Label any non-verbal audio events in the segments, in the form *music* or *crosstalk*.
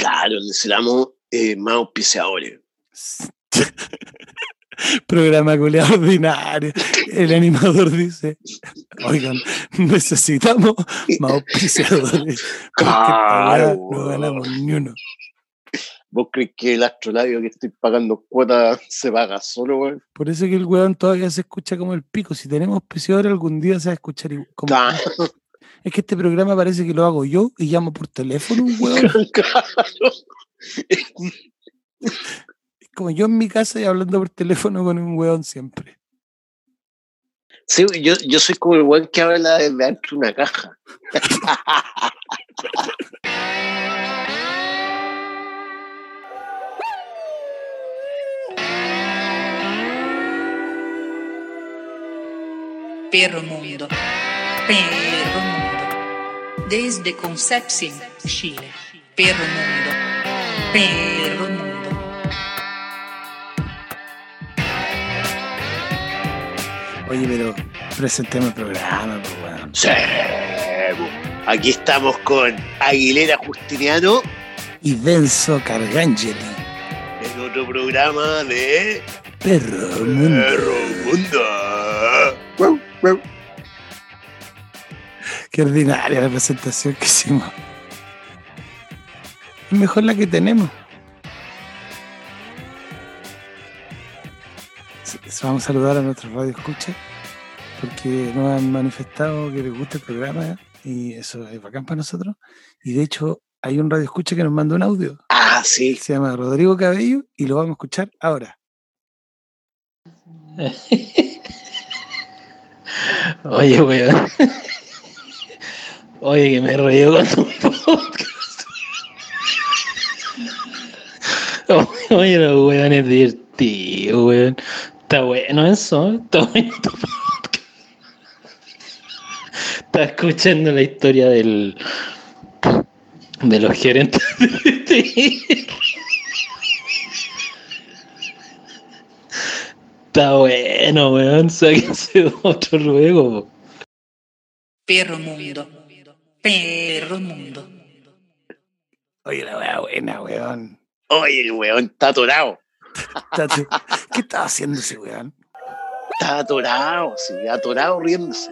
Claro, necesitamos eh, más auspiciadores. *laughs* Programa culiado ordinario. El animador dice, oigan, necesitamos más auspiciadores. *laughs* Claro. No ganamos ni uno. ¿Vos crees que el astrolabio que estoy pagando cuotas se paga solo, weón? Por eso que el weón todavía se escucha como el pico. Si tenemos auspiciadores, algún día se va a escuchar igual. como- Claro, Es que este programa parece que lo hago yo y llamo por teléfono, un weón. *laughs* claro. Es como yo en mi casa y hablando por teléfono con un weón siempre. Sí, yo, yo soy como el weón que habla desde dentro de una caja. Perro Mundo. Perro Mundo. Desde Concepción, Chile. Perro Mundo. Perro Mundo. Oye, pero presentemos el programa, pues weón. Sí, po. Aquí estamos con Aguilera Justiniano Y Denso Cargangeli. en otro programa de Perro mundo. Perro Mundo. Guau, guau. Qué ordinaria la presentación que hicimos. Es mejor la que tenemos. Vamos a saludar a nuestros radio escucha porque nos han manifestado que les gusta el programa y eso es bacán para nosotros. Y de hecho, hay un radio escucha que nos mandó un audio. Ah, sí. Se llama Rodrigo Cabello y lo vamos a escuchar ahora. *laughs* Oye, weón. Oye, que me río con tu podcast. Oye, los weón es divertido, weón. Está bueno eso, está bueno tu podcast. Estaba escuchando la historia del de los gerentes de Está bueno, weón. Sáquense otro luego. Perro Mundo. Perro Mundo. Oye, la wea buena, weón. Oye, el weón está atorado. ¿Qué estaba haciendo ese weón? Está atorado, sí, atorado riéndose.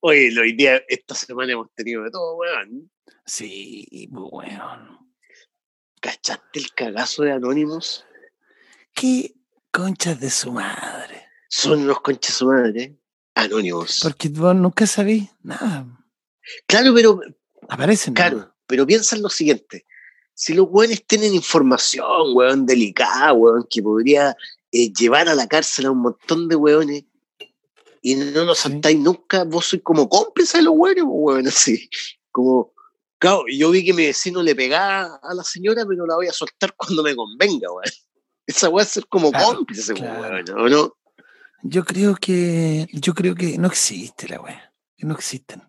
Oye, hoy día, esta semana hemos tenido de todo, weón. Sí, weón. ¿Cachaste el cagazo de Anonymous? ¿Qué conchas de su madre? Son unos conches su madre. Anonymous. Porque vos nunca sabís nada. Claro, pero, Aparecen. claro, pero piensa en lo siguiente. Si los weones tienen información, weón, delicada, weón, que podría eh, llevar a la cárcel a un montón de weones, y no nos Sí. saltáis nunca, vos sois como cómplice de los weones, pues, weón, así. Como, claro, yo vi que mi vecino le pegaba a la señora, pero la voy a soltar cuando me convenga, weón. Esa weá es ser como Claro, cómplice, pues, claro. weón, ¿o no? Yo creo que. Yo creo que no existe la wea. Que no existen.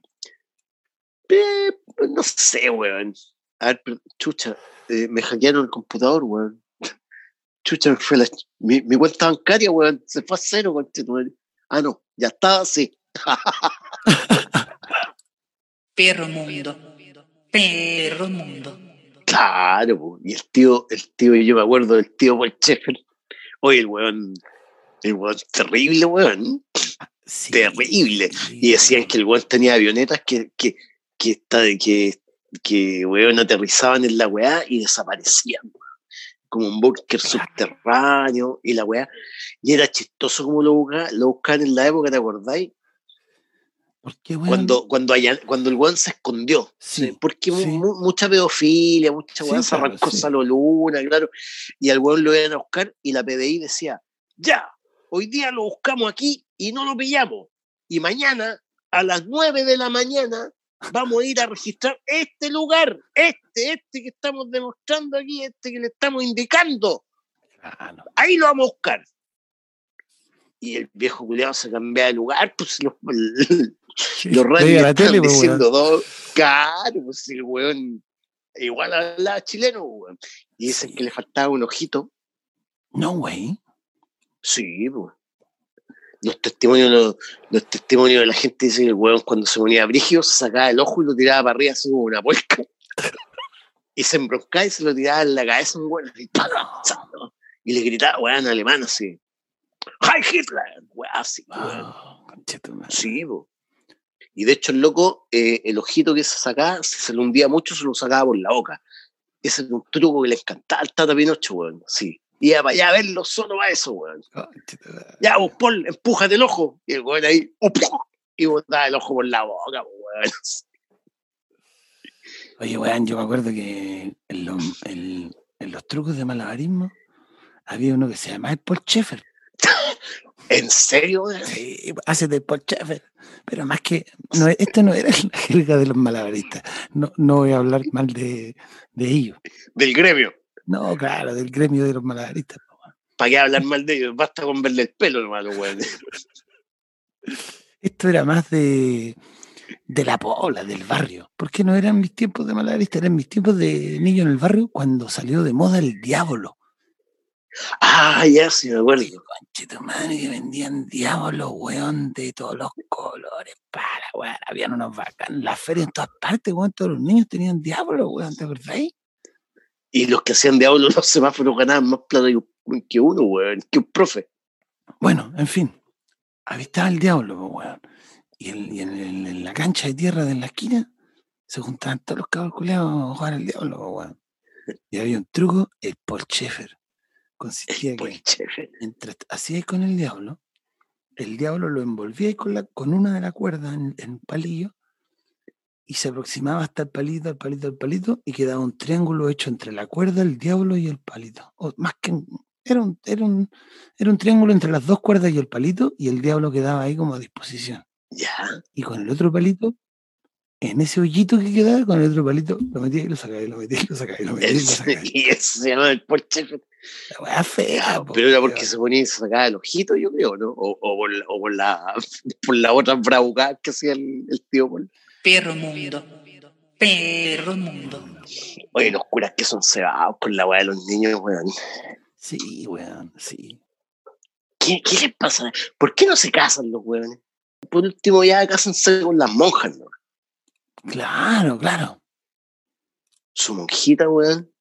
Eh, no sé, weón. A ver, pero, chucha, eh, me hackearon el computador, weón. *laughs* Chucha, me fue la, mi, mi cuenta bancaria, weón, se fue a cero, conchetumare. Ah, no, ya estaba así. *laughs* Perro Mundo. Perro Mundo. Claro, po. y el tío, el tío, yo me acuerdo del tío Paul Sheffer. Oye, el weón, el weón terrible, weón, Sí, terrible. Y decían que el weón tenía avionetas que, que, que, está, que, que weón, aterrizaban en la weá y desaparecían. weón. Como un búnker subterráneo y la weá. Y era chistoso como lo buscaban, lo buscaban en la época, ¿te acordáis? ¿Por qué, weón? Cuando, cuando, allá- cuando el weón se escondió. Sí, Porque sí. mucha pedofilia, mucha weá, se claro, arrancó. Salo Luna, claro. Y al weón lo iban a buscar y la PDI decía, ya, hoy día lo buscamos aquí y no lo pillamos. Y mañana, a las 9 de la mañana, vamos a ir a registrar este lugar, este, este que estamos demostrando aquí, este que le estamos indicando. Ahí lo vamos a buscar. Y el viejo culiado se cambia de lugar, pues los, Sí, los radios están tele, pues, diciendo todo. Claro, pues el weón igual hablaba chileno, weón. Y dicen Sí. que le faltaba un ojito. No, güey. Sí, pues. Los testimonios, los, los testimonios de la gente dicen que el weón cuando se ponía brigio se sacaba el ojo y lo tiraba para arriba así como una puerca. y se embroncaba y se lo tiraba en la cabeza un ¡pam! ¡Chao! y le gritaba, weón, en alemán así. ¡Hi Hitler! Weón, así, weón. Conchetumare. Sí, po. Y de hecho el loco, eh, el ojito que se sacaba, si se le hundía mucho, se lo sacaba por la boca. Ese era un truco que le encantaba al Tata Pinocho, weón. Sí. Iba para allá a verlo solo para eso, weón. Ya, vos, Paul, empújate el ojo. Y el weón ahí, y botaba el ojo por la boca, weón. Oye, weón, yo me acuerdo que en los, en- en los trucos de malabarismo había uno que se llamaba el Paul Schaeffer. *laughs* ¿En serio? Sí, hace de Paul Schaeffer. Pero más que, no, esto no era la jerga de los malabaristas. No, no voy a hablar mal de, de ellos. Del gremio. No, claro, del gremio de los malabaristas. ¿Para qué hablar mal de ellos? Basta con verle el pelo, hermano, weón. *laughs* Esto era más de, de la pobla, del barrio. Porque no eran mis tiempos de malabarista, eran mis tiempos de niño en el barrio cuando salió de moda el diablo. Ah, ya sí, me acuerdo. Tu madre que vendían diablos, weón, de todos los colores, para, weón. Habían unos bacanos, las ferias en todas partes, weón. Todos los niños tenían diablos, weón, ¿te acordáis? Y los que hacían diablo los semáforos ganaban más plata que- uno, weón, que un profe. Bueno, en fin, ahí estaba el diablo, po, weón. Y, en, y en- en- en la cancha de tierra de la esquina se juntaban todos los cabros culiados a jugar al diablo, po, weón. Y había un truco, el Paul Schaeffer. Consistía Pues, que mientras hacíais con el diablo, el diablo lo envolvíais con, la, con una de las cuerdas en, en palillo y se aproximaba hasta el palito, el palito, el palito y quedaba un triángulo hecho entre la cuerda, el diablo y el palito. O más que era un, era un, era un triángulo entre las dos cuerdas y el palito y el diablo quedaba ahí como a disposición. Ya. Y con el otro palito, en ese hoyito que quedaba, con el otro palito, lo metía y lo sacaba y lo metía y lo sacaba y lo metía y lo sacaba. *laughs* Y eso se llama el por chefe. La weá fea, po, Pero era porque se ponía y se sacaba el ojito, yo creo, ¿no? O, o por, o por la *laughs* por la otra bravucada que hacía el, el tío Paul. Perro mundo. Perro mundo. Oye, los curas que son cebados con la weá de los niños, weón. Sí, weón, sí. ¿Qué, ¿Qué les pasa? ¿Por qué no se casan los weones? Por último, ya cásense con las monjas, ¿no? Claro, claro. Su monjita, weón.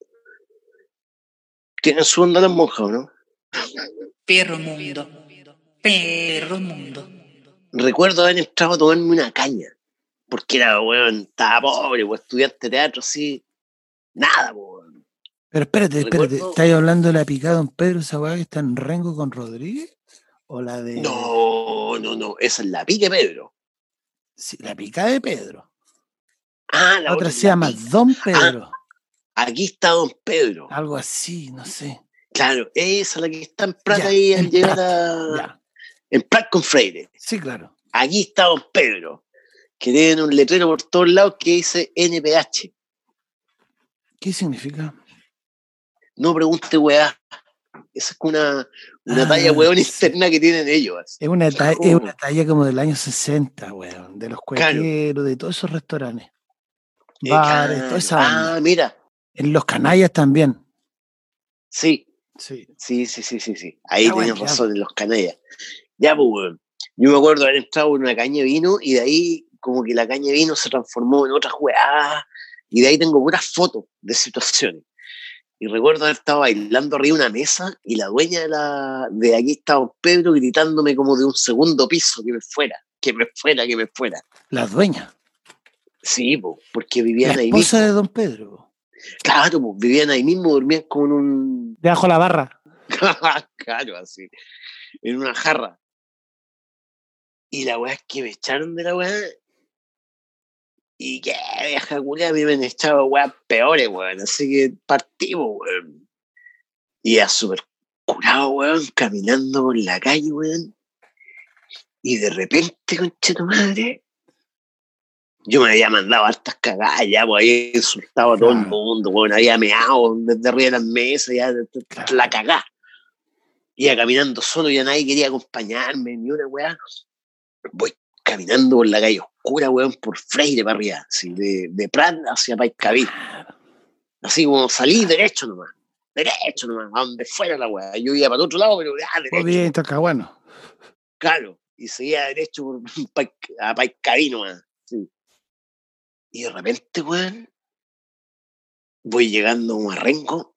Tienen su onda las monjas, ¿o ¿no? Perro mundo. Perro mundo. Recuerdo haber entrado a tomarme una caña. Porque era, weón, estaba pobre, weón, estudiante de teatro, así. Nada, weón. Pero espérate, espérate. ¿Estáis hablando de la picada Don Pedro, esa weá que está en Rengo con Rodríguez? ¿O la de No, no, no. Esa es la pique, Pedro. sí, la picada de Pedro? Ah, La otra es se la llama pica. Don Pedro. Aquí está Don Pedro. Algo así, no sé. Claro, esa la que está en Prat Ya, ahí al en llegar Prat, a. Ya. En Prat con Freire. Sí, claro. Aquí está Don Pedro. Que tiene un letrero por todos lados que dice NPH. ¿Qué significa? No pregunte weá. Esa es una, una Ah, talla weón interna que tienen ellos. Es una, ta- es una talla como del año 60, weón. De los Claro. cuequeros, de todos esos restaurantes. Eh, Bares, toda esa. Ah, mira. En los canallas también. Sí, Sí. sí, sí, sí, sí. sí. Ahí bueno, ya. razón en los canallas. Ya, pues, weón. Yo me acuerdo haber entrado en una caña de vino y de ahí, como que la caña de vino se transformó en otra weá. Y de ahí tengo puras fotos de situaciones. Y recuerdo haber estado bailando arriba de una mesa y la dueña de, la, de aquí estaba Don Pedro gritándome como de un segundo piso que me fuera, que me fuera, que me fuera. La dueña. Sí, po, porque La vivían ahí esposa mismo. de Don Pedro. Claro, pues vivían ahí mismo, dormían como en un. Debajo la barra. *laughs* claro, así. En una jarra. Y la weá es que me echaron de la weá. Y que vieja culia, me han echado weá peores, weón. Así que partimos, weón. Y ya súper curado, weón, caminando por la calle, weón. Y de repente, conche tu madre. Yo me había mandado hartas cagadas, ya, pues había insultado a todo el mundo, weón. Había meado desde arriba de las mesas, ya, Claro. la cagá. Iba caminando solo, ya nadie quería acompañarme, ni una weá. Voy caminando por la calle oscura, weón, por Freire para arriba, así, de, de Prat hacia Paiscaví. Así como salí derecho nomás, derecho nomás, a donde fuera la weá. Yo iba para el otro lado, pero ah, Muy derecho. bien, Talcahuano. Claro, y seguía derecho por *laughs* a Paiscaí nomás. sí. Y de repente, weón, voy llegando a Rengo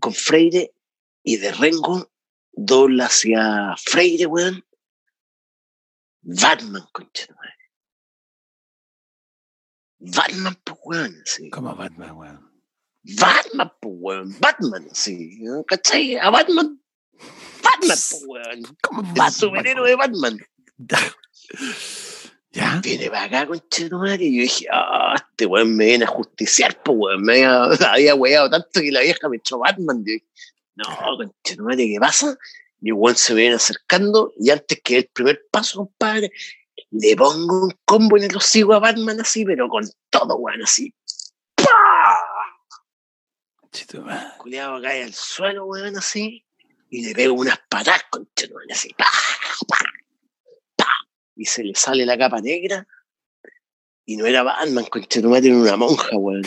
con Freire y de Rengo dobla hacia Freire, weón. Batman, concha de madre. Batman, pues, weón, sí. Como Batman, weón. Batman, pues, weón. Batman, sí. ¿Cachai? A Batman. Batman, pues, weón. Como El Batman. superhéroe de Batman. ¿Ya? Viene para acá, conchetumare. Y yo dije, ah, este weón me viene a justiciar, pues, weón. Me había, *laughs* había weado tanto que la vieja me echó Batman. Yo dije, no, conchetumare, ¿qué pasa? Y weón se me viene acercando. Y antes que el primer paso, compadre, le pongo un combo en el hocico a Batman así, pero con todo, weón, así. ¡Pah! Culiado cae al suelo, weón, así, y le pego unas patas con así, pa, pa, pa, y se le sale la capa negra, y no era Batman, con era una monja, weón.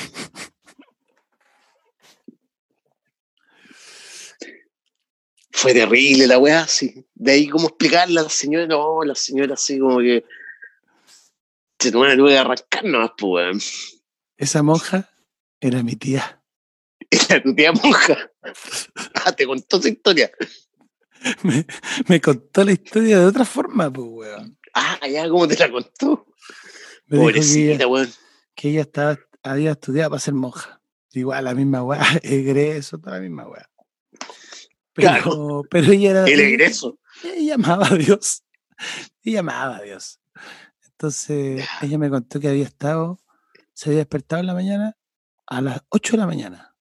Fue terrible la weá, sí. De ahí cómo explicarle a la señora, no, la señora así como que. Se tuve que arrancar nomás, pues, weón. Esa monja era mi tía. Era tu tía monja. Ah, te contó esa historia. Me, me contó la historia de otra forma, pues, weón. Ah, ya, ¿cómo te la contó? Me que Pobrecita, ella, weón. que ella estaba, había estudiado para ser monja. Igual, la misma weá, *laughs* egreso, toda la misma weá. Pero, Claro. pero ella era. El ella- egreso. Ella amaba a Dios. Ella amaba a Dios. Entonces, ella me contó que había estado, se había despertado en la mañana a las 8 de la mañana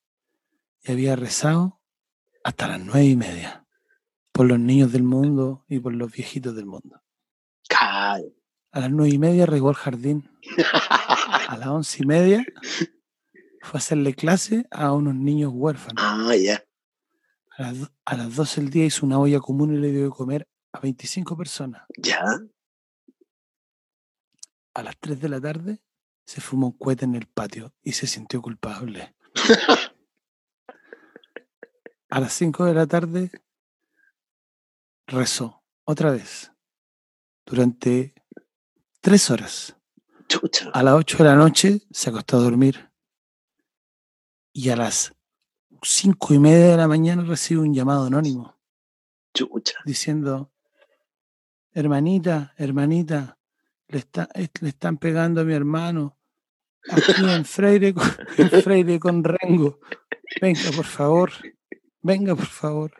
y había rezado hasta las nueve y media por los niños del mundo y por los viejitos del mundo. A las nueve y media regó el jardín. *laughs* A las once y media fue a hacerle clase a unos niños huérfanos. ah, ya. A las, do- a las 12 del día hizo una olla común y le dio de comer a 25 personas. Ya. a las 3 de la tarde se fumó un cohete en el patio y se sintió culpable. *laughs* A las 5 de la tarde rezó otra vez durante tres horas. Chucha. A las 8 de la noche se acostó a dormir y a las 5 y media de la mañana recibe un llamado anónimo Chucha. diciendo, hermanita, hermanita, le, está- es- le están pegando a mi hermano. Aquí en Freire, con- en Freire con Rengo. Venga, por favor. Venga, por favor.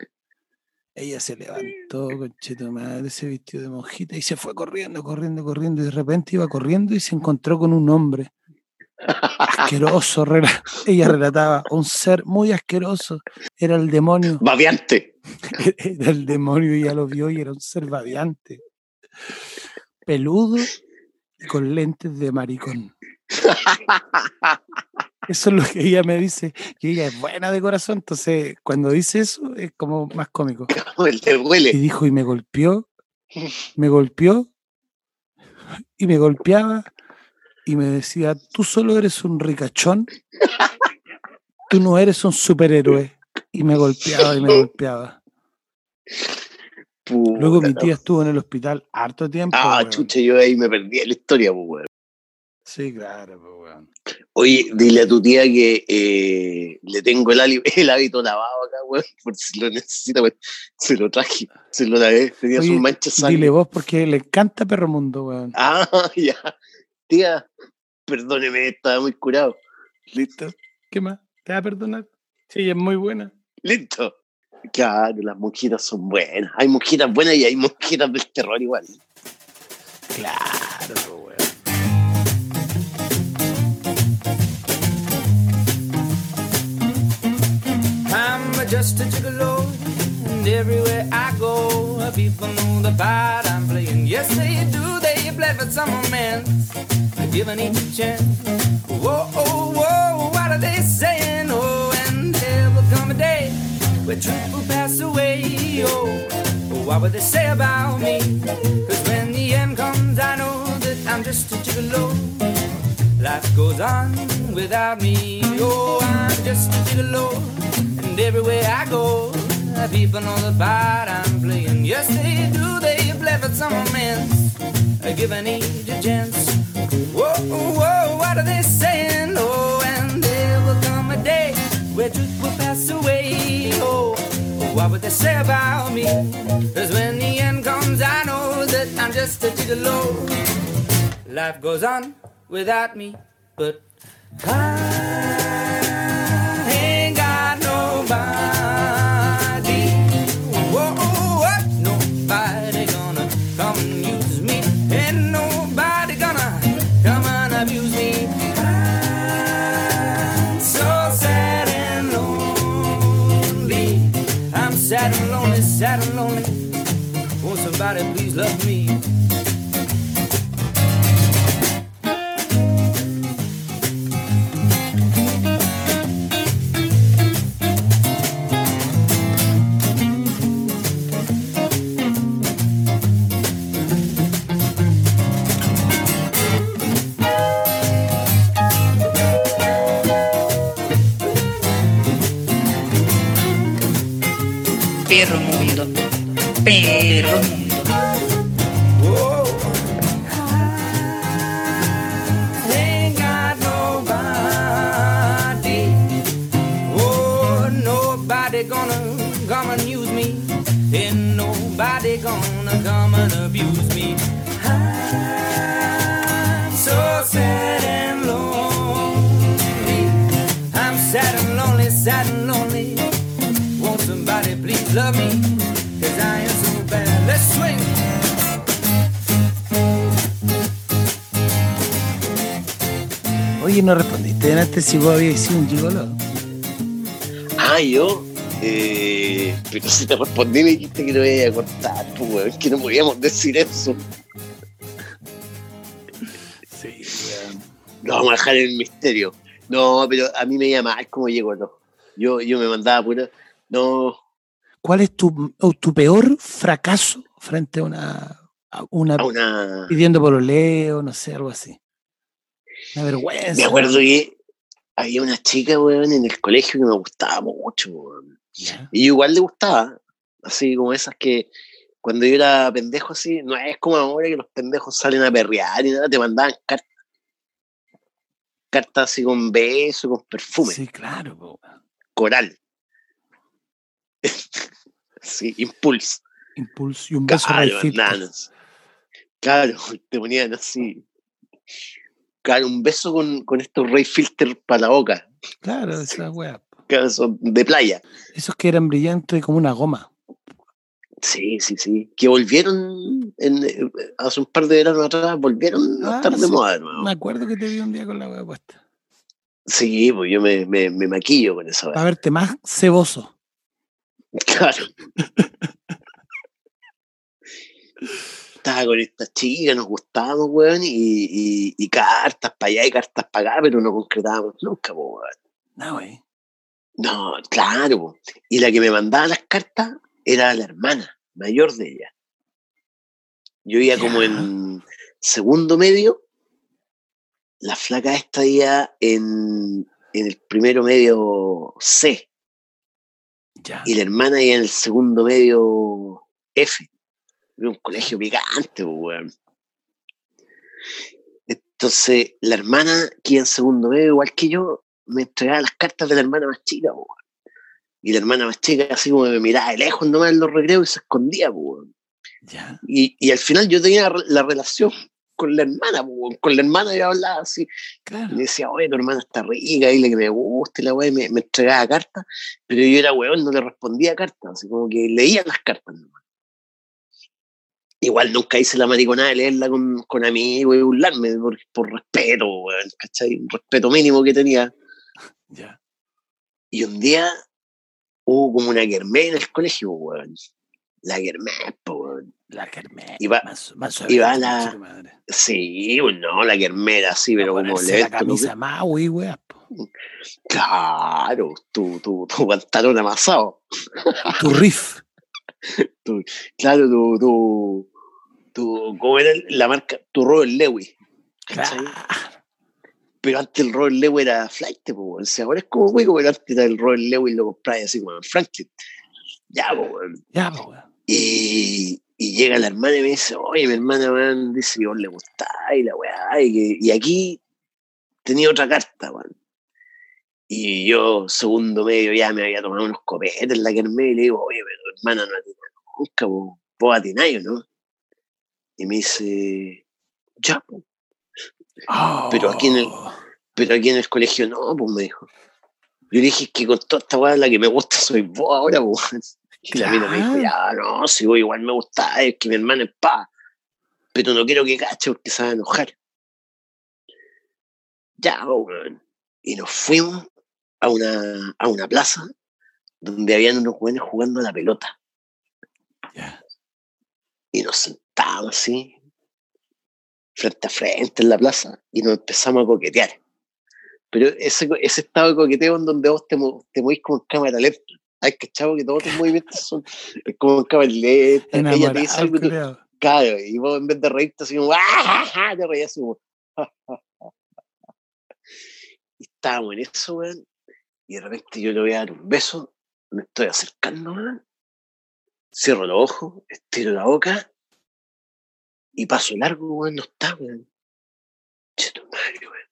Ella se levantó, concheto madre, se vistió de monjita y se fue corriendo, corriendo, corriendo. Y de repente iba corriendo y se encontró con un hombre asqueroso. rela- Ella relataba, un ser muy asqueroso. Era el demonio. Babiante. Era *laughs* el demonio y ya lo vio y era un ser babeante. Peludo y con lentes de maricón. Eso es lo que ella me dice, que ella es buena de corazón, entonces cuando dice eso es como más cómico. Y huele. dijo, y me golpeó, me golpeó, y me golpeaba, y me decía, tú solo eres un ricachón, tú no eres un superhéroe. Y me golpeaba y me *laughs* golpeaba. Luego mi tía estuvo en el hospital harto tiempo. Ah, weón. chucha, yo ahí me perdí la historia, pues, weón. Sí, claro, pues, weón. Oye, dile a tu tía que eh, le tengo el, *laughs* el hábito lavado acá, weón, por si lo necesita, weón. Se lo traje, se lo lavé, tenía Oye, sus manchas sangre. Dile vos porque le encanta Perro Mundo, weón. Ah, *laughs* ya. Tía, perdóneme, estaba muy curado. Listo. ¿Qué más? ¿Te va a perdonar? Sí, es muy buena. Listo. Claro, las monjitas son buenas. Hay monjitas buenas y hay monjitas del terror igual. Claro, weón. I'm just a gigolo, and everywhere I go, people know the part I'm playing. Yes, they do. They for some romance, giving each a chance. Whoa, oh, whoa, what are they saying? Oh, and there will come a day where truth will pass away. Oh, what would they say about me? Cause when the end comes, I know that I'm just a gigolo. Life goes on without me. Oh, I'm just a gigolo. And everywhere I go, people know the part I'm playing. Yes, they do. They play for some romance, uh, giving each a chance. Whoa, whoa, what are they saying? Oh, and there will come a day where truth will pass away. Oh, what would they say about me? Cause when the end comes, I know that I'm just a gigolo. Life goes on without me, but I ain't got nobody. Whoa, sad and lonely. Won't somebody please love me? Si vos habías sido un gigolo. Ah, yo. Eh, pero si te respondí, me dijiste que no iba a cortar, pues, weón, que no podíamos decir eso. Sí, Lo vamos a dejar en el misterio. No, pero a mí me llama mal cómo llegó, no. Yo, yo me mandaba pura. No, ¿Cuál es tu, tu peor fracaso frente a una, a una, a una. pidiendo por oleo, no sé, algo así? Una vergüenza. Me acuerdo que había una chica, weón, en el colegio que me gustaba mucho, weón. Y igual le gustaba. Así como esas que cuando yo era pendejo así, no es como ahora que los pendejos salen a perrear y nada, te mandaban cartas. Cartas así con beso, con perfume, Sí, claro. po. coral. *laughs* sí, impulso. Impulso y un beso Claro. Claro, *laughs* te ponían así. Claro, un beso con, con estos Ray Filter para la boca. Claro, esa po. Claro, son de playa. Esos que eran brillantes como una goma. Sí, sí, sí. Que volvieron en, hace un par de veranos atrás, volvieron a Ah, estar de sí. moda de nuevo. Me acuerdo que te vi un día con la wea puesta. Sí, pues yo me, me, me maquillo con esa Para weá. verte más ceboso. *laughs* Claro. *laughs* Estaba con esta chica, nos gustábamos, weón, y, y, y cartas para allá y cartas para acá, pero no concretábamos nunca, weón. No, wey. No, claro. Y la que me mandaba las cartas era la hermana mayor de ella. Yo iba como en segundo medio. La flaca esta iba en, en el primero medio C. Ya. Y la hermana iba en el segundo medio F. Era un colegio picante, po, weón. Entonces, la hermana, que en segundo medio, igual que yo, me entregaba las cartas de la hermana más chica, weón. Y la hermana más chica, así como me miraba de lejos nomás en los recreos y se escondía, weón. Y, y al final yo tenía la relación con la hermana, weón. con la hermana yo hablaba así. Claro. Decía, oye, tu hermana está rica, dile que me gusta, y la weá, me, me entregaba cartas, pero yo era weón, no le respondía cartas, así como que leía las cartas nomás. Igual nunca hice la mariconada de leerla con, con amigos y burlarme por, por respeto, weón, ¿cachai? Un respeto mínimo que tenía. Ya. Y un día hubo como una kermés en el colegio, weón. La kermés, weón. La kermés. Va- más, más suave, la- madre. Sí, no, la kermés así, pero como le la camisa Maui, weá. po. Claro, tu, tu, tu pantalón amasado. Tu riff. *laughs* Claro, tu, tu, tu, ¿cómo era la marca? Tu Robert Lewis. Claro. Pero antes el Robert Lewis era flight, pues. O sea, ahora es como hueco, pero antes era el Robert Lewis lo compraba así como Franklin. Ya, pues. Ya, weón. Y, Y llega la hermana y me dice, oye, mi hermana, weón, dice que vos le gustáis, la weá, y, y aquí tenía otra carta, weón. Y yo, segundo medio, ya me había tomado unos copetes en la kermés y le digo, oye, pero hermana no atina nunca, vos, vos atináis, ¿o ¿no? Y me dice, ya, po. Pero aquí en el- pero aquí en el colegio no, pues me dijo. Yo le dije "Es que con toda esta weá la que me gusta soy vos ahora, pues. *laughs* Y la mina me dijo, ya, no, si vos igual me gusta, es que mi hermana es pa. Pero no quiero que cache porque se va a enojar. Ya, pues, weón. Y nos fuimos a una, a una plaza donde habían unos jóvenes jugando a la pelota. Y nos sentamos así, frente a frente en la plaza, y nos empezamos a coquetear. Pero ese, ese estado de coqueteo en donde vos te, mo- te movís como en cámara lenta. Hay que chavo que todos tus movimientos son como en cámara lenta. Ella te dice algo tú-. Claro, y vos en vez de reírte así como, ¡ah! te reías así como, *laughs* Y estábamos en eso, weón. Y de repente yo le voy a dar un beso, me estoy acercando. Cierro los ojos, estiro la boca y paso largo, weón, no está, weón. Che, tu madre, weón.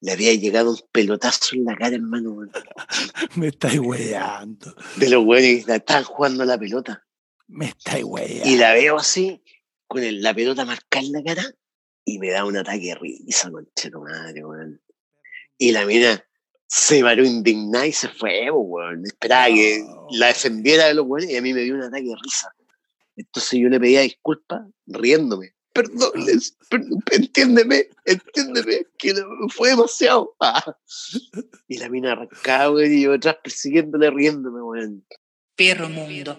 Le había llegado un pelotazo en la cara, hermano, weón. *laughs* Me estáis weyando. De los weones que estaban jugando a la pelota. Me estáis weyando. Y la veo así, con el- la pelota marcada en la cara, y me da un ataque de risa, conchero madre, weón. Y la mina se paró indignada y se fue, weón. Esperaba que la defendiera de los weones y a mí me dio un ataque de risa. Entonces yo le pedía disculpas riéndome. Perdón, Les, perdón, entiéndeme, entiéndeme, que fue demasiado. Ah. *laughs* Y la mina arrancaba, weón, y yo atrás persiguiéndole, riéndome, weón. Perro mundo.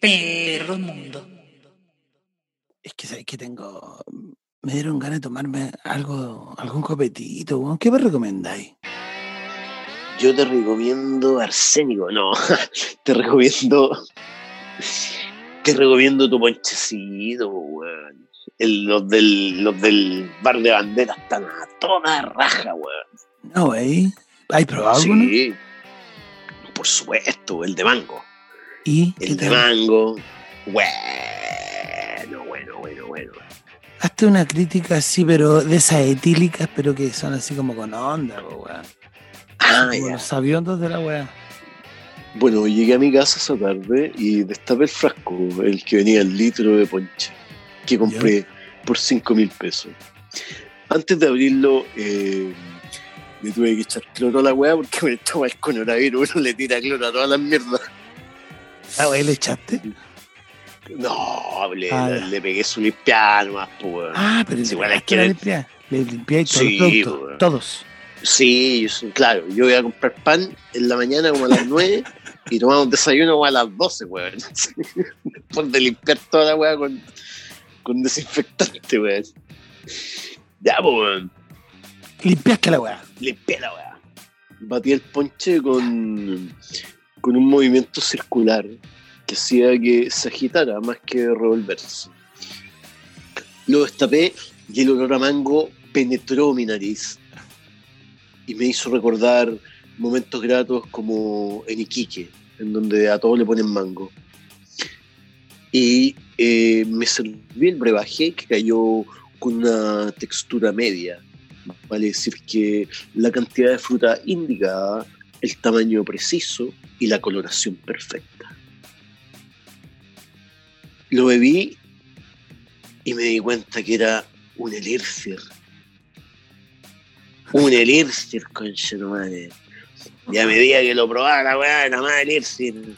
Perro mundo. Es que sabes que tengo. Me dieron ganas de tomarme algo, algún copetito, weón. ¿Qué me recomendáis? Yo te recomiendo arsénico, no, *laughs* te recomiendo, te recomiendo tu ponchecito, weón. El- los, del, los del bar de bandera están a toda raja, weón. No, wey. ¿Hay probado alguno? Sí, por supuesto, el de mango. ¿Y El de mango, bueno, bueno, bueno, bueno. Hazte una crítica así, pero de esas etílicas, pero que son así como con onda, weón. Ah, Como los aviondos de la weá. Bueno, llegué a mi casa esa tarde y destapé el frasco, el que venía el litro de ponche, que compré por 5 mil pesos. Antes de abrirlo, eh, le tuve que echar cloro a la weá porque con esta weá el coronavirus uno le tira cloro a todas las mierdas. Ah, wey, le echaste. No, le, Ah, le, le pegué su limpiada nomás, pues. Ah, pero le igual pegaste que. Le limpiáis todos Sí, los productos. weón. Todos. Sí, claro, yo voy a comprar pan en la mañana como a las 9 y tomamos un desayuno como a las 12, weón. *laughs* Después de limpiar toda la weá con, con desinfectante, weón. Ya, pues, weón. Limpiaste la weá. Limpié la weá. Batí el ponche con, con un movimiento circular que hacía que se agitara más que revolverse. Lo destapé y el olor a mango penetró mi nariz y me hizo recordar momentos gratos como en Iquique, en donde a todos le ponen mango. Y eh, me serví el brebaje que cayó con una textura media. Vale decir que la cantidad de fruta indicada, el tamaño preciso y la coloración perfecta. Lo bebí y me di cuenta que era un elixir. Un elixir, concha tu madre. Y a medida que lo probaba la weá, era más elixir.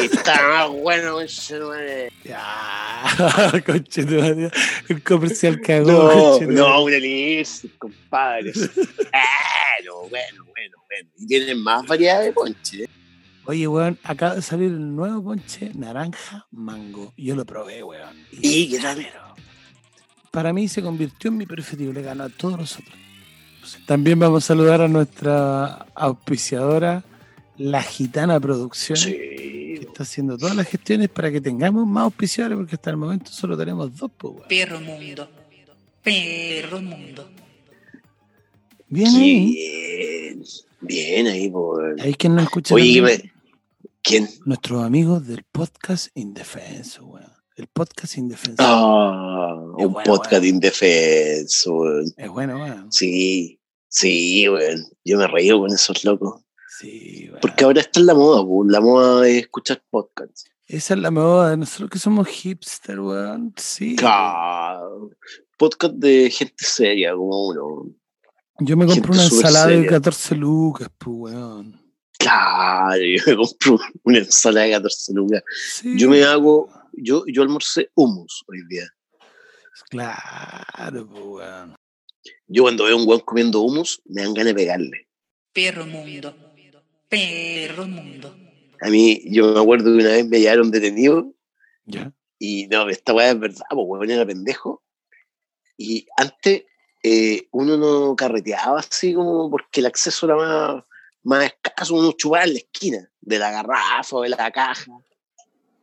Y estaba más bueno, concha tu madre. Ya, *laughs* conche tu madre. El comercial cagó, No, no, madre. un elixir, compadre. Bueno, bueno, bueno, bueno. Y tienen más variedad de ponche. Oye, weón, acaba de salir el nuevo ponche naranja mango. Yo lo probé, weón. ¿Y qué tal? Para mí se convirtió en mi preferido, le ganó a todos los otros. También vamos a saludar a nuestra auspiciadora, La Gitana Producciones, que Sí. está haciendo todas las gestiones para que tengamos más auspiciadores, porque hasta el momento solo tenemos dos, pues. Perro mundo. Perro mundo. Bien ahí. Bien. Bien ahí, por. Ahí quien no escucha Oye, ¿qué también, me- ¿quién? nuestros amigos del podcast Indefenso, weón. El podcast indefenso. Ah, un bueno, podcast indefenso. Es bueno, weón. Sí, sí, weón. Yo me reío con esos locos. Sí, weón. Porque ahora está en la moda, weón. La moda es escuchar podcasts. Esa es la moda de nosotros que somos hipster, weón. Sí. Claro. Podcast de gente seria, como uno. Yo me Gente una ensalada de seria. 14 lucas, pues, weón. Claro, *laughs* yo me compro una ensalada de 14 lucas. Sí, Yo me hago, yo, yo almorcé hummus hoy día. Claro, pues, weón. Yo cuando veo a un weón comiendo hummus, me dan ganas de pegarle. Perro mundo. Perro mundo. A mí, yo me acuerdo que una vez me llevaron detenido Ya. y no, esta weá es verdad, pues weón era pendejo. Y antes eh, uno no carreteaba así como porque el acceso era más, más escaso, uno chupaba en la esquina, de la garrafa o de la caja,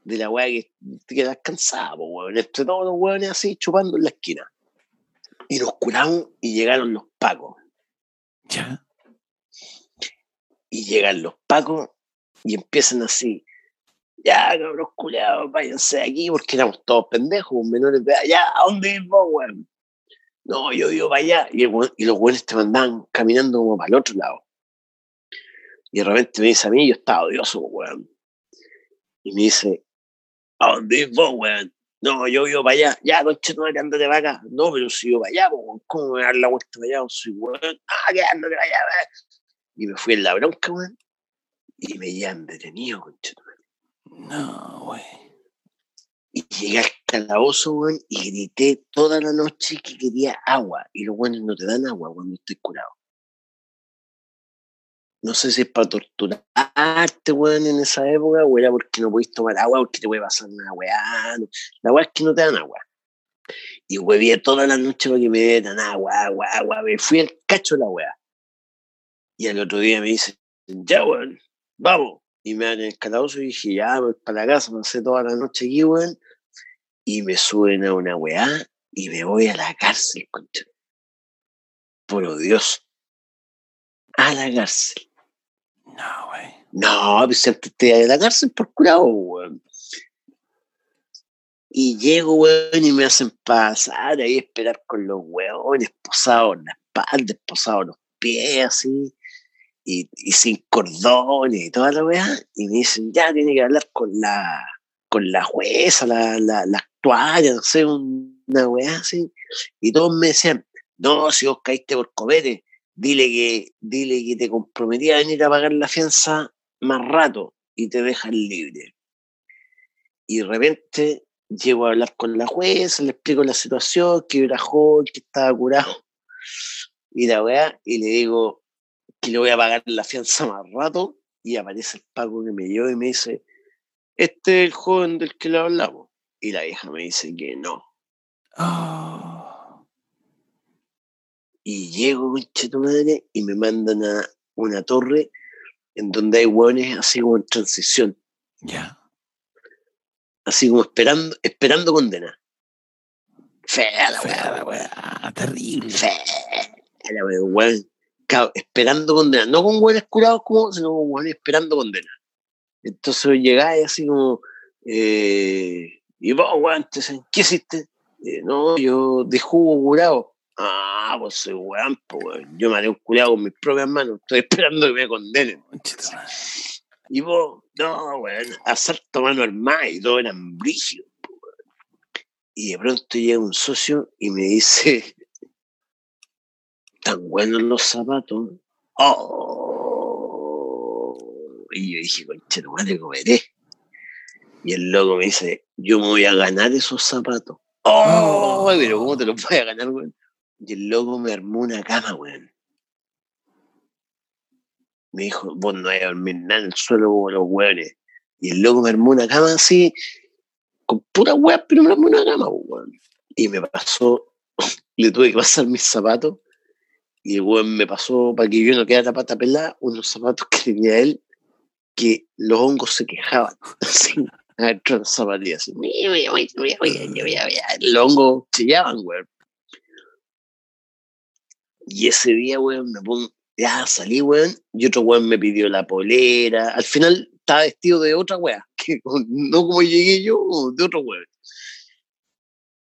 de la weá que te quedas cansado, pues weón. Entre todos los weones así chupando en la esquina. Y nos curamos y llegaron los pacos. Ya. Y llegan los pacos y empiezan así. Ya, cabros culiados, váyanse de aquí porque éramos todos pendejos, menores de edad. Ya, ¿a dónde vos, weón? No, yo vivo para allá. Y, el y los weones te mandaban caminando como para el otro lado. Y de repente me dice a mí, yo estaba odioso, weón. Y me dice, ¿a dónde vos, weón? No, yo vivo para allá. Ya, conche, no, andate para acá. No, pero si yo para allá, po, ¿cómo me voy a dar la vuelta para allá? Soy weón. Ah, que andate para allá. Y me fui en la bronca, weón. Y me llevan detenido, conche. No, güey. Y llegué al calabozo, weón, y grité toda la noche que quería agua. Y los buenos no te dan agua cuando estés curado. No sé si es para torturarte, weón, en esa época, o era porque no podéis tomar agua, porque te puede pasar weá. no. La weá es que no te dan agua. Y huevié toda la noche para que me dieran agua, agua, agua. Me fui al cacho de la weá. Y al otro día me dicen, ya, weón, vamos. Y me dan el calabozo y dije, ya, voy para la casa, pasé toda la noche aquí, weón. Y me suben a una weá y me voy a la cárcel, concha. Por Dios. A la cárcel. No, güey. No, pues antes a la cárcel por curado, weón. Y llego, weón, y me hacen pasar ahí, esperar con los weones, posados en la espalda, posados los pies, así, y, sin cordones y toda la weá. Y me dicen, ya, tiene que hablar con la, con la jueza, la, la, la actuaria, no sé, un- una weá así. Y todos me decían, no, si vos caíste por copete, dile que, dile que te comprometí a venir a pagar la fianza más rato y te dejan libre. Y de repente llego a hablar con la jueza, le explico la situación, que era joven, que estaba curado. Y la weá, y le digo que le voy a pagar la fianza más rato, y aparece el Paco que me lleva y me dice, este es el joven del que le hablamos. Y la vieja me dice que no. Oh. Y llego, concha tu madre, y me mandan a una torre en donde hay hueones así como en transición, Ya. así como esperando, esperando condena. Fea la Fea weá, la weá. Terrible. fea la weá, weón. Claro, esperando condena, no con hueones curados como, sino con hueones esperando condena. Entonces llegáis así como, eh, y vos, weón, ¿qué hiciste? Eh, no, yo de jugo curado. Ah, pues soy weón, pues weón. Yo me haré un curado con mis propias manos. Estoy esperando que me condenen. Y vos, no, weón, asalto mano armada y todo eran brígidos. weón. Y de pronto llega un socio y me dice, tan buenos los zapatos. Oh. Y yo dije, conche, tu madre comeré. Y el loco me dice, yo me voy a ganar esos zapatos. Oh, Oh. pero ¿cómo te los voy a ganar, weón? Y el loco me armó una cama, weón. Me dijo, vos no vas a dormir nada en el suelo como los weones. Y el loco me armó una cama así, con pura weá, pero me armó una cama, weón. Y me pasó, *laughs* le tuve que pasar mis zapatos. Y el weón me pasó, para que yo no quedara pata pelada, unos zapatos que tenía él, que los hongos se quejaban. *laughs* Así, adentro de las zapatillas. Así. Los hongos chillaban, weón. Y ese día, weón, me pongo, ya salí, weón, y otro weón me pidió la polera. Al final estaba vestido de otra weá, *laughs* que no como llegué yo, de otro weón.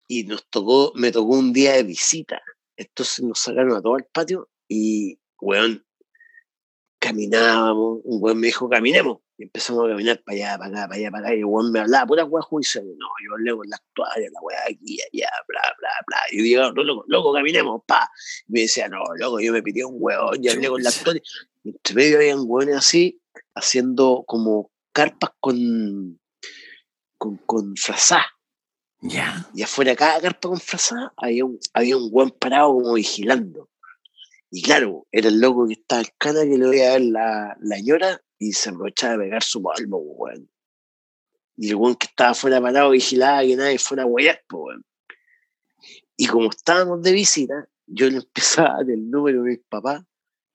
y nos tocó, me tocó un día de visita. Entonces nos sacaron a todo el patio y, weón, caminábamos, un weón me dijo, caminemos. Y empezamos a caminar para allá, para acá, para allá, para acá. Y el weón me hablaba pura weá judicial. No, yo leo con la actual, la weá aquí, allá, bla, bla, bla. Y yo digo, no, loco, loco, caminemos, pa. Y me decía, no, loco, yo me pidí un weón, ya hablé con la actual. Y entre medio habían weones así, haciendo como carpas con, con, con frazá. Ya. Y afuera cada carpa con frazada había un, había un buen parado como vigilando. Y claro, era el loco que estaba en cana que le veía a ver la, la ñora y se aprovechaba de pegar su palmo, weón. Y el weón que estaba afuera parado vigilaba que nadie fuera a huear, weón. Y como estábamos de visita, yo le empezaba a dar el número de mis papás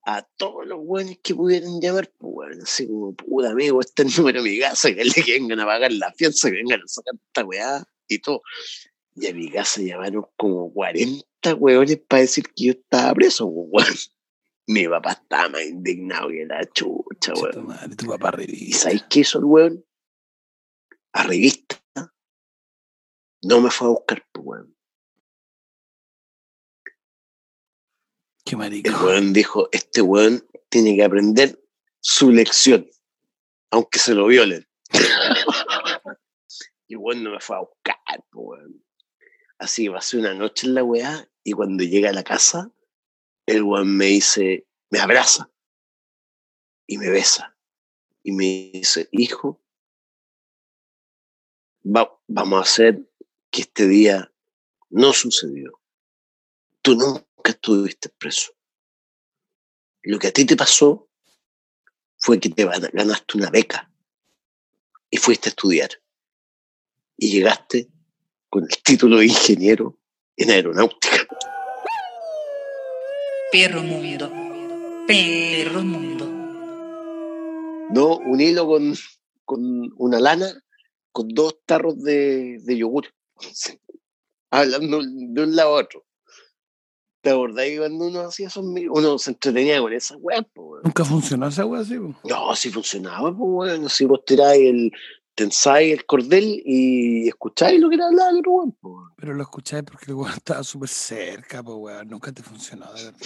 a todos los weones que pudieran llamar, weón, así como, puta amigo, este es el número de mi casa, que le que vengan a pagar la fianza, que vengan a sacar esta weá y todo. Y a mi casa llamaron como 40 weones para decir que yo estaba preso, pues, weón. *laughs* Mi papá estaba más indignado que la chucha, weón. madre, tu papá ¿Y sabéis qué hizo el weón? A revista. No me fue a buscar, pues, weón. Qué marico. El weón dijo, este weón tiene que aprender su lección, aunque se lo violen. *laughs* y el weón no me fue a buscar, po, weón. Así pasé una noche en la weá y cuando llega a la casa, el weón me dice, me abraza y me besa. Y me dice, hijo, va- vamos a hacer que este día no sucedió. Tú nunca estuviste preso. Lo que a ti te pasó fue que te ganaste una beca y fuiste a estudiar. Y llegaste con el título de ingeniero en aeronáutica. Perro mundo. Perro mundo. No un hilo con, con una lana con dos tarros de, de yogur. *laughs* Hablando de un lado a otro. ¿Te acordás que cuando uno hacía esos uno se entretenía con esa weá, weón? Nunca funcionó esa wea así. No, si funcionaba, pues bueno, si vos tiráis el, tensáis el cordel y escucháis lo que era hablar el otro weón. Pero lo escucháis porque el weón estaba súper cerca, pues weón. Nunca te funcionó, de verdad.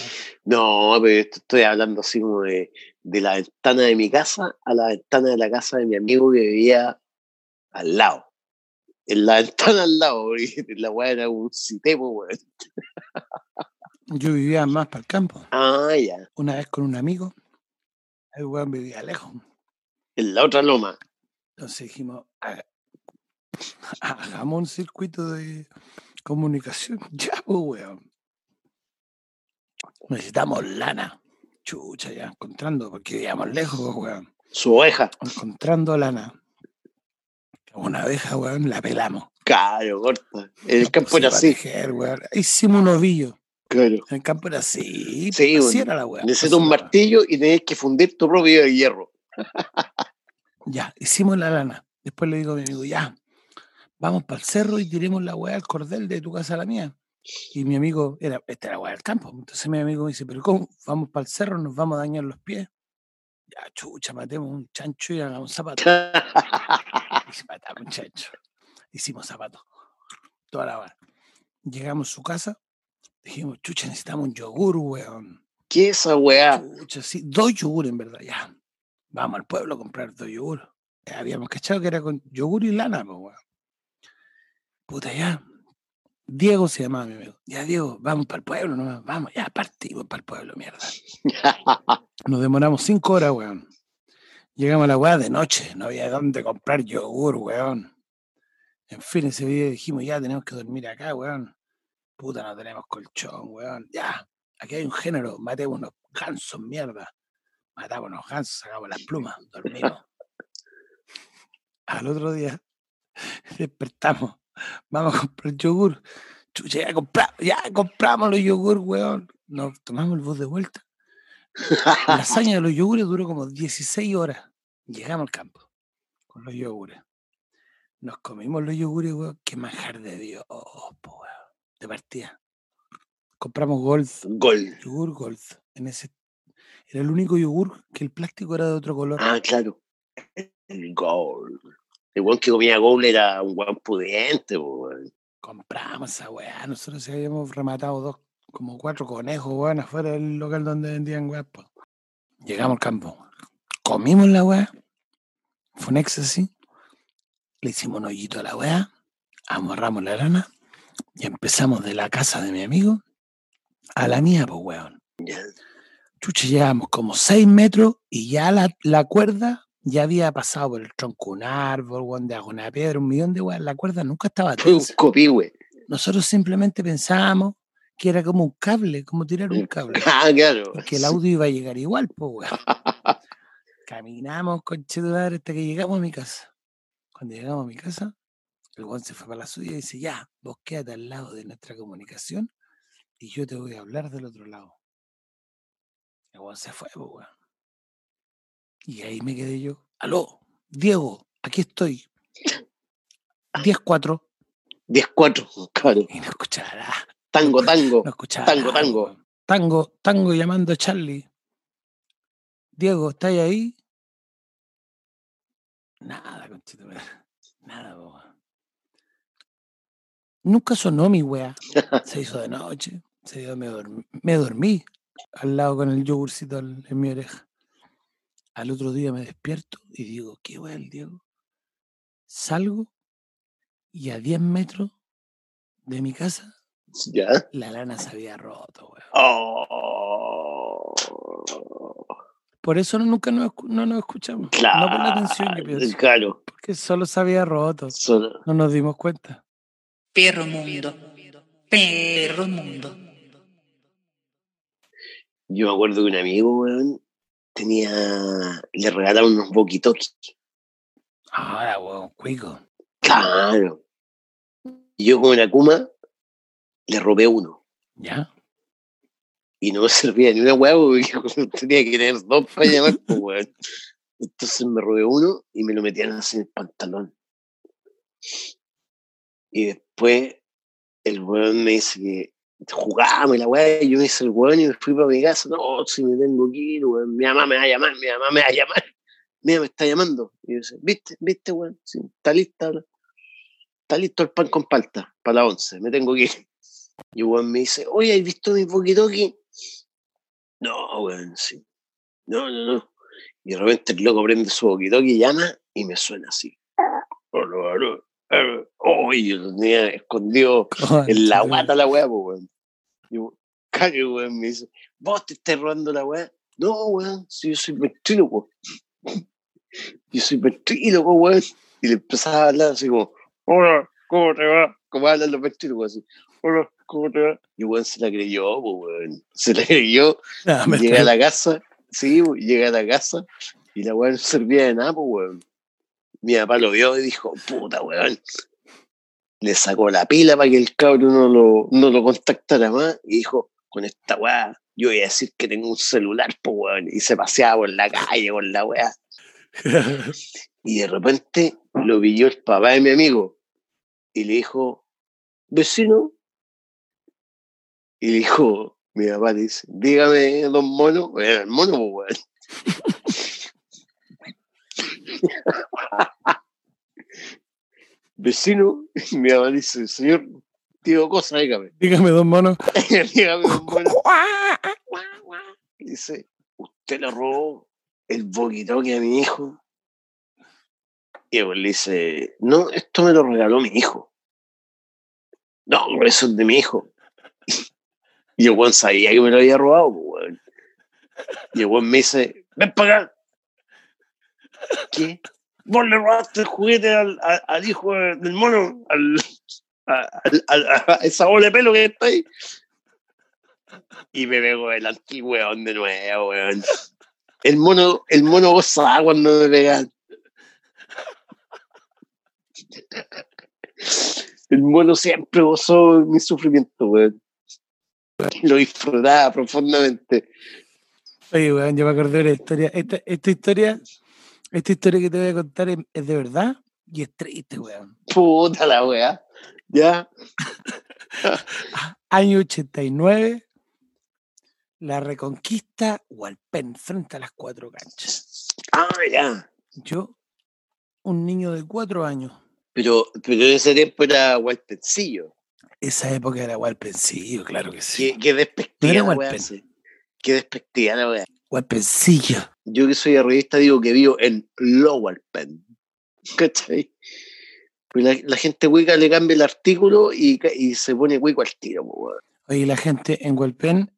No, pero esto estoy hablando así como de, de la ventana de mi casa a la ventana de la casa de mi amigo que vivía al lado. En la *laughs* ventana al lado, porque la weá era un citepo, weón. Yo vivía más para el campo. Ah, ya. Una vez con un amigo, el weón vivía lejos. En la otra loma. Entonces dijimos, "Haga- hagamos un circuito de comunicación. *laughs* Ya, pues, weón. Necesitamos lana. Chucha, ya, encontrando, porque vivíamos lejos, weón. Su oveja. Encontrando lana. Una abeja, weón, la pelamos. Claro, corta. En el campo era así. Hicimos un ovillo. Claro. En el campo era así. Sí, así weón. era la weá. Necesitas un martillo y tenés que fundir tu propio hierro. *laughs* Ya, hicimos la lana. Después le digo a mi amigo, ya, vamos para el cerro y tiremos la weá al cordel de tu casa a la mía. Y mi amigo, era, esta era la weá del campo. Entonces mi amigo me dice, pero ¿cómo? Vamos para el cerro, nos vamos a dañar los pies. Ya, chucha, matemos un chancho y hagamos zapatos. Y se matamos un chancho. Hicimos zapatos. Toda la weá. Llegamos a su casa, dijimos, chucha, necesitamos un yogur, weón. ¿Qué es esa weá? Chucha, sí, dos yogur en verdad, ya. Vamos al pueblo a comprar dos yogur. Ya habíamos cachado que era con yogur y lana, pues, weón. Puta, ya. Diego se llamaba mi amigo. Ya, Diego, vamos para el pueblo, no vamos, ya partimos para el pueblo, mierda. *laughs* Nos demoramos cinco horas, weón. Llegamos a la weá de noche, no había dónde comprar yogur, weón. En fin, ese día dijimos, ya tenemos que dormir acá, weón. Puta, no tenemos colchón, weón. Ya, aquí hay un género, matemos unos gansos, mierda. Matamos unos gansos, sacamos las plumas, dormimos. Al otro día *laughs* despertamos, vamos a comprar yogur. Chucha, ya compramos, ya compramos los yogur, weón. Nos tomamos el bus de vuelta. La hazaña de los yogures duró como 16 horas. Llegamos al campo con los yogures. Nos comimos los yogures, weón. Qué manjar de Dios, po, weón. De partida. Compramos Gold, Gol. yogur Gold. En ese, era el único yogur que el plástico era de otro color. Ah, claro. El gol. El weón que comía gol era un weón pudiente, weón. compramos esa weá. Nosotros sí habíamos rematado dos, como cuatro conejos, weón, afuera del local donde vendían weá. Llegamos al campo. Comimos la weá. Fue un éxtasis. Le hicimos un hoyito a la weá. Amarramos la lana. Y empezamos de la casa de mi amigo a la mía, pues weón. Chucha, llevábamos como seis metros y ya la, la cuerda ya había pasado por el tronco de un árbol, weón, de una piedra, un millón de weón. La cuerda nunca estaba Fue un copihue. Nosotros simplemente pensábamos que era como un cable, como tirar un cable. *laughs* Ah, claro. Porque el audio iba a llegar igual, pues, weón. *laughs* Caminamos con Chetular hasta que llegamos a mi casa. Cuando llegamos a mi casa, el weón se fue para la suya y dice, ya, vos quédate al lado de nuestra comunicación y yo te voy a hablar del otro lado. El se fue, weón. Y ahí me quedé yo. Aló, Diego, aquí estoy. 10-4. 10-4, claro. Y no escuchaba nada. Tango, tango. No escuchaba Tango, tango. Tango, tango llamando a Charlie. Diego, ¿estáis ahí? Nada, conchito. Nada, weón. Nunca sonó mi wea. Se hizo de noche. Se dio, me, me dormí al lado con el yogurcito en mi oreja. Al otro día me despierto y digo, ¿qué wea el Diego? Salgo y a 10 metros de mi casa Ya. la lana se había roto, weón. Oh. Por eso no- nunca nos, no nos escuchamos. Claro. No por la atención que pienso. Claro. Porque solo se había roto. Solo- No nos dimos cuenta. Perro mundo. Perro mundo. Yo me acuerdo que un amigo, weón, tenía. Le regalaron unos boquitoques. Ahora, weón, cuico. Claro. Y yo con una Kuma le robé uno. ¿Ya? Y no me servía ni una huevo, porque *laughs* tenía que tener dos para llamar, pues, *laughs* weón. Entonces me robé uno y me lo metían así en el pantalón. Y después el weón me dice que jugamos y la weá, y yo me hice el weón y me fui para mi casa. No, si me tengo que ir, weón. Mi mamá me va a llamar, mi mamá me va a llamar. Mira, me está llamando. Y yo dice, ¿viste? ¿Viste, weón? Sí, está lista. Está listo el pan con palta para la once. Me tengo que ir. Y weón me dice, oye, ¿has visto mi poquitoqui? No, weón, sí. No, no, no. Y de repente el loco prende su boquitoqui y llama y me suena así. Oh, y yo tenía escondido en la guata la weá, pues, weón. Y yo, *laughs* cague, weón, me dice, ¿vos te estás robando la weá? No, weón, si yo soy ventríloco. *laughs* Yo soy ventríloco, weón. Y le empezaba a hablar así como, hola, ¿cómo te va? Como hablan los ventrílocos así, hola, ¿cómo te va? Y weón se la creyó, weón. Se la creyó. *laughs* Ah, me Llega a la casa, sí, pues, llega a la casa y la weá no servía de nada, weón. Mi papá lo vio y dijo, puta, weón. Le sacó la pila para que el cabro no lo, no lo contactara más y dijo, con esta weá, yo voy a decir que tengo un celular, pues, weón. Y se paseaba por la calle con la weá. *laughs* Y de repente lo pilló el papá de mi amigo y le dijo, vecino. Y le dijo, mi papá le dice, dígame, don mono. El mono, pues, weón. *laughs* Vecino, y mi papá dice, señor, tío cosa, dígame. Dígame, dos monos. dígame, don mono. *laughs* *laughs* Dice, usted le robó el boquitoque a mi hijo. Y él le dice, no, esto me lo regaló mi hijo. No, eso es de mi hijo. *laughs* Y el weón sabía que me lo había robado, pues, weón. Y el weón me dice, ven para acá. ¿Qué? Vos le robaste el juguete al, hijo de- del mono, al, a, al- a esa bola de pelo que está ahí. Y me pegó el anti-weón de nuevo, weón. El mono, el mono gozaba cuando me pegan. El mono siempre gozó mi sufrimiento, weón. Lo disfrutaba profundamente. Oye, weón, yo me acordé de una historia. Esta, esta historia, esta historia que te voy a contar es, es de verdad y es triste, weón. Puta la weá. Ya. *laughs* Año 89, la reconquista Hualpén, frente a las cuatro canchas. Ah, ya. Yo, un niño de cuatro años, Pero, pero ese tiempo era Walpencillo. Esa época era Walpencillo, claro que sí. Qué, qué despectiva No era Walpen. sí. Qué despectiva la weá. Walpencillo. Yo que soy arribista digo que vivo en Lower Pen. *laughs* ¿Cachai? Pues la, la gente hueca le cambia el artículo y, se pone hueco al tiro, weón. Oye, la gente en Hualpén,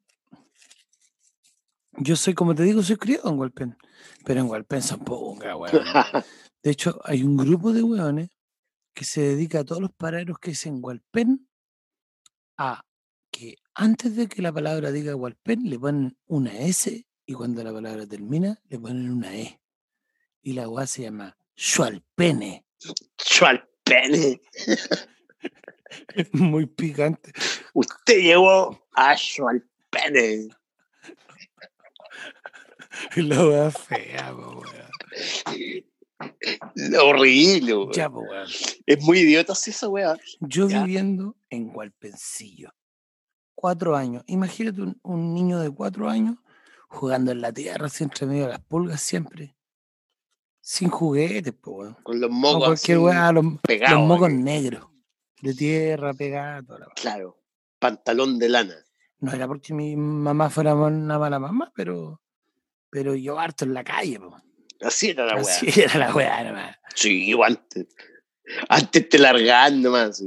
yo soy, como te digo, soy criado en Hualpén, pero en Hualpén son ponga, weón. *laughs* De hecho, hay un grupo de weones que se dedica a todos los paraderos que dicen Hualpén a que antes de que la palabra diga Hualpén le ponen una S y cuando la palabra termina le ponen una E. Y la weá se llama Xualpene. Chualpene. Muy picante. Usted llegó a Chualpene. *laughs* La weá fea. Lo horrible, weón. Ya, weón. Es muy idiota así esa weá. Yo Ya. viviendo en Hualpencillo, cuatro años. Imagínate un, un niño de cuatro años jugando en la tierra, así entre medio de las pulgas siempre. Sin juguetes, pues, weón. Con los mocos cualquier así weá, los, los mocos negros. De tierra, pegados. Claro. Pantalón de lana. No era porque mi mamá fuera una mala mamá, pero, pero yo harto en la calle, po. Así era la weá. Así era la weá, nomás. Sí, antes. Antes te largaban nomás.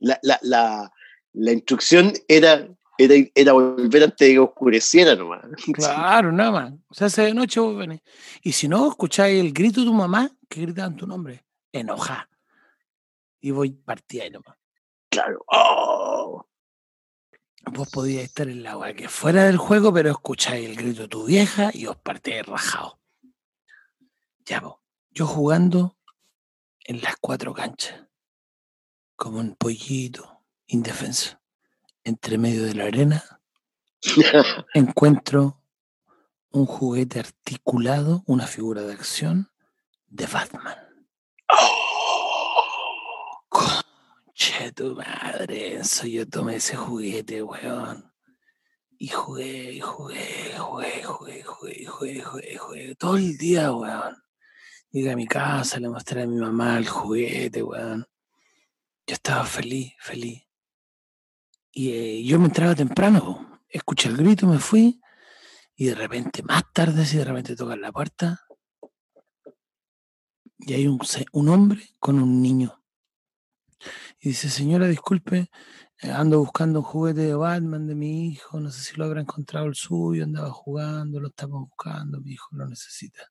La, la, la, la instrucción era, era, era volver antes de que oscureciera nomás. *laughs* Claro, nada más. O sea, hace de noche vos venís. Y si no, escucháis el grito de tu mamá, que gritaban tu nombre, enojá. Y voy partida ahí nomás. Claro. ¡Oh! Vos podíais estar en la weá que fuera del juego, pero escucháis el grito de tu vieja y os partíais rajados. Ya, vos. Yo jugando en las cuatro canchas, como un pollito indefenso, entre medio de la arena, *laughs* encuentro un juguete articulado, una figura de acción de Batman. Conche tu madre, Enzo, yo tomé ese juguete, weón. Y jugué, y jugué, jugué, jugué, jugué, jugué, jugué, jugué, todo el día, weón. Llegué a mi casa, le mostré a mi mamá el juguete, weón. Yo estaba feliz, feliz. Y eh, yo me entraba temprano, escuché el grito, me fui, y de repente, más tarde, si de repente tocan la puerta, y hay un, un hombre con un niño. Y dice, señora, disculpe, eh, ando buscando un juguete de Batman de mi hijo, no sé si lo habrá encontrado el suyo, andaba jugando, lo estamos buscando, mi hijo lo necesita.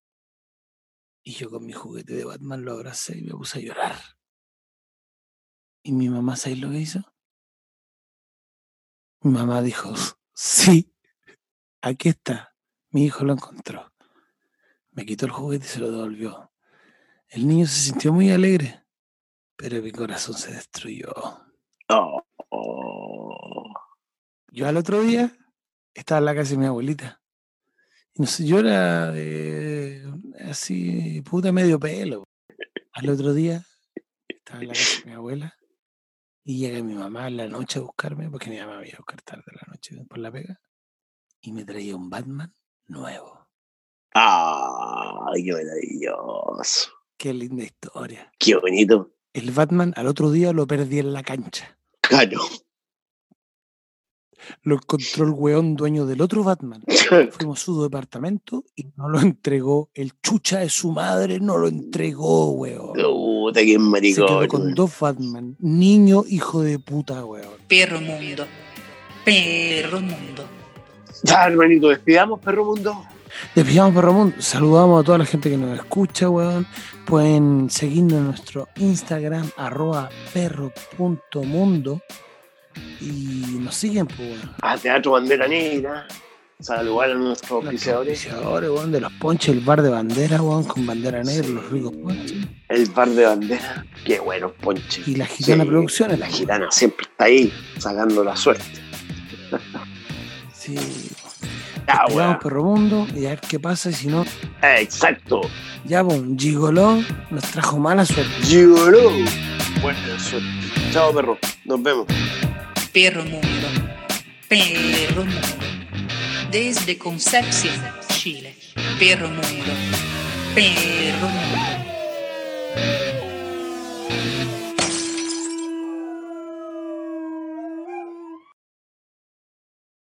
Y yo con mi juguete de Batman lo abracé y me puse a llorar. Y mi mamá, ¿sabes lo que hizo? Mamá dijo, sí, aquí está, mi hijo lo encontró. Me quitó el juguete y se lo devolvió. El niño se sintió muy alegre, pero mi corazón se destruyó. Oh. Yo al otro día estaba en la casa de mi abuelita. Y no sé, yo era de- así, puta medio pelo. Al otro día estaba en la casa de mi abuela y llega mi mamá en la noche a buscarme, porque mi mamá me iba a buscar tarde en la noche por la pega, y me traía un Batman nuevo. Ay, qué maravilloso. Qué linda historia. Qué bonito. El Batman al otro día lo perdí en la cancha. Claro. Lo encontró el weón dueño del otro Batman. *laughs* Fuimos a su departamento y no lo entregó. El chucha de su madre no lo entregó, weón. Puta, qué Se maricón. quedó con dos Batman. Niño, hijo de puta, weón. Perro mundo. Perro mundo. Ya, hermanito, despidamos, perro mundo. Despidamos por Ramón. Saludamos a toda la gente que nos escucha, weón. Pueden seguirnos en nuestro Instagram, arroba perro.mundo. Y nos siguen, pues, weón. A Teatro Bandera Negra. Saludar a nuestros auspiciadores. auspiciadores, weón, de los ponches, el bar de bandera, weón, con bandera negra, los ricos ponches. El bar de bandera. Qué buenos ponches. Y la gitana Sí, producciones. La gitana siempre está ahí, sacando la suerte. Sí. Ya, weón. Perro Mundo y a ver qué pasa y si no, Exacto. ya, pues, Gigoló nos trajo mala suerte. Lloró. Buena suerte. Chao, perro. Nos vemos. Perro mundo. Perro mundo. Desde Concepción, Chile. Perro mundo. Perro mundo.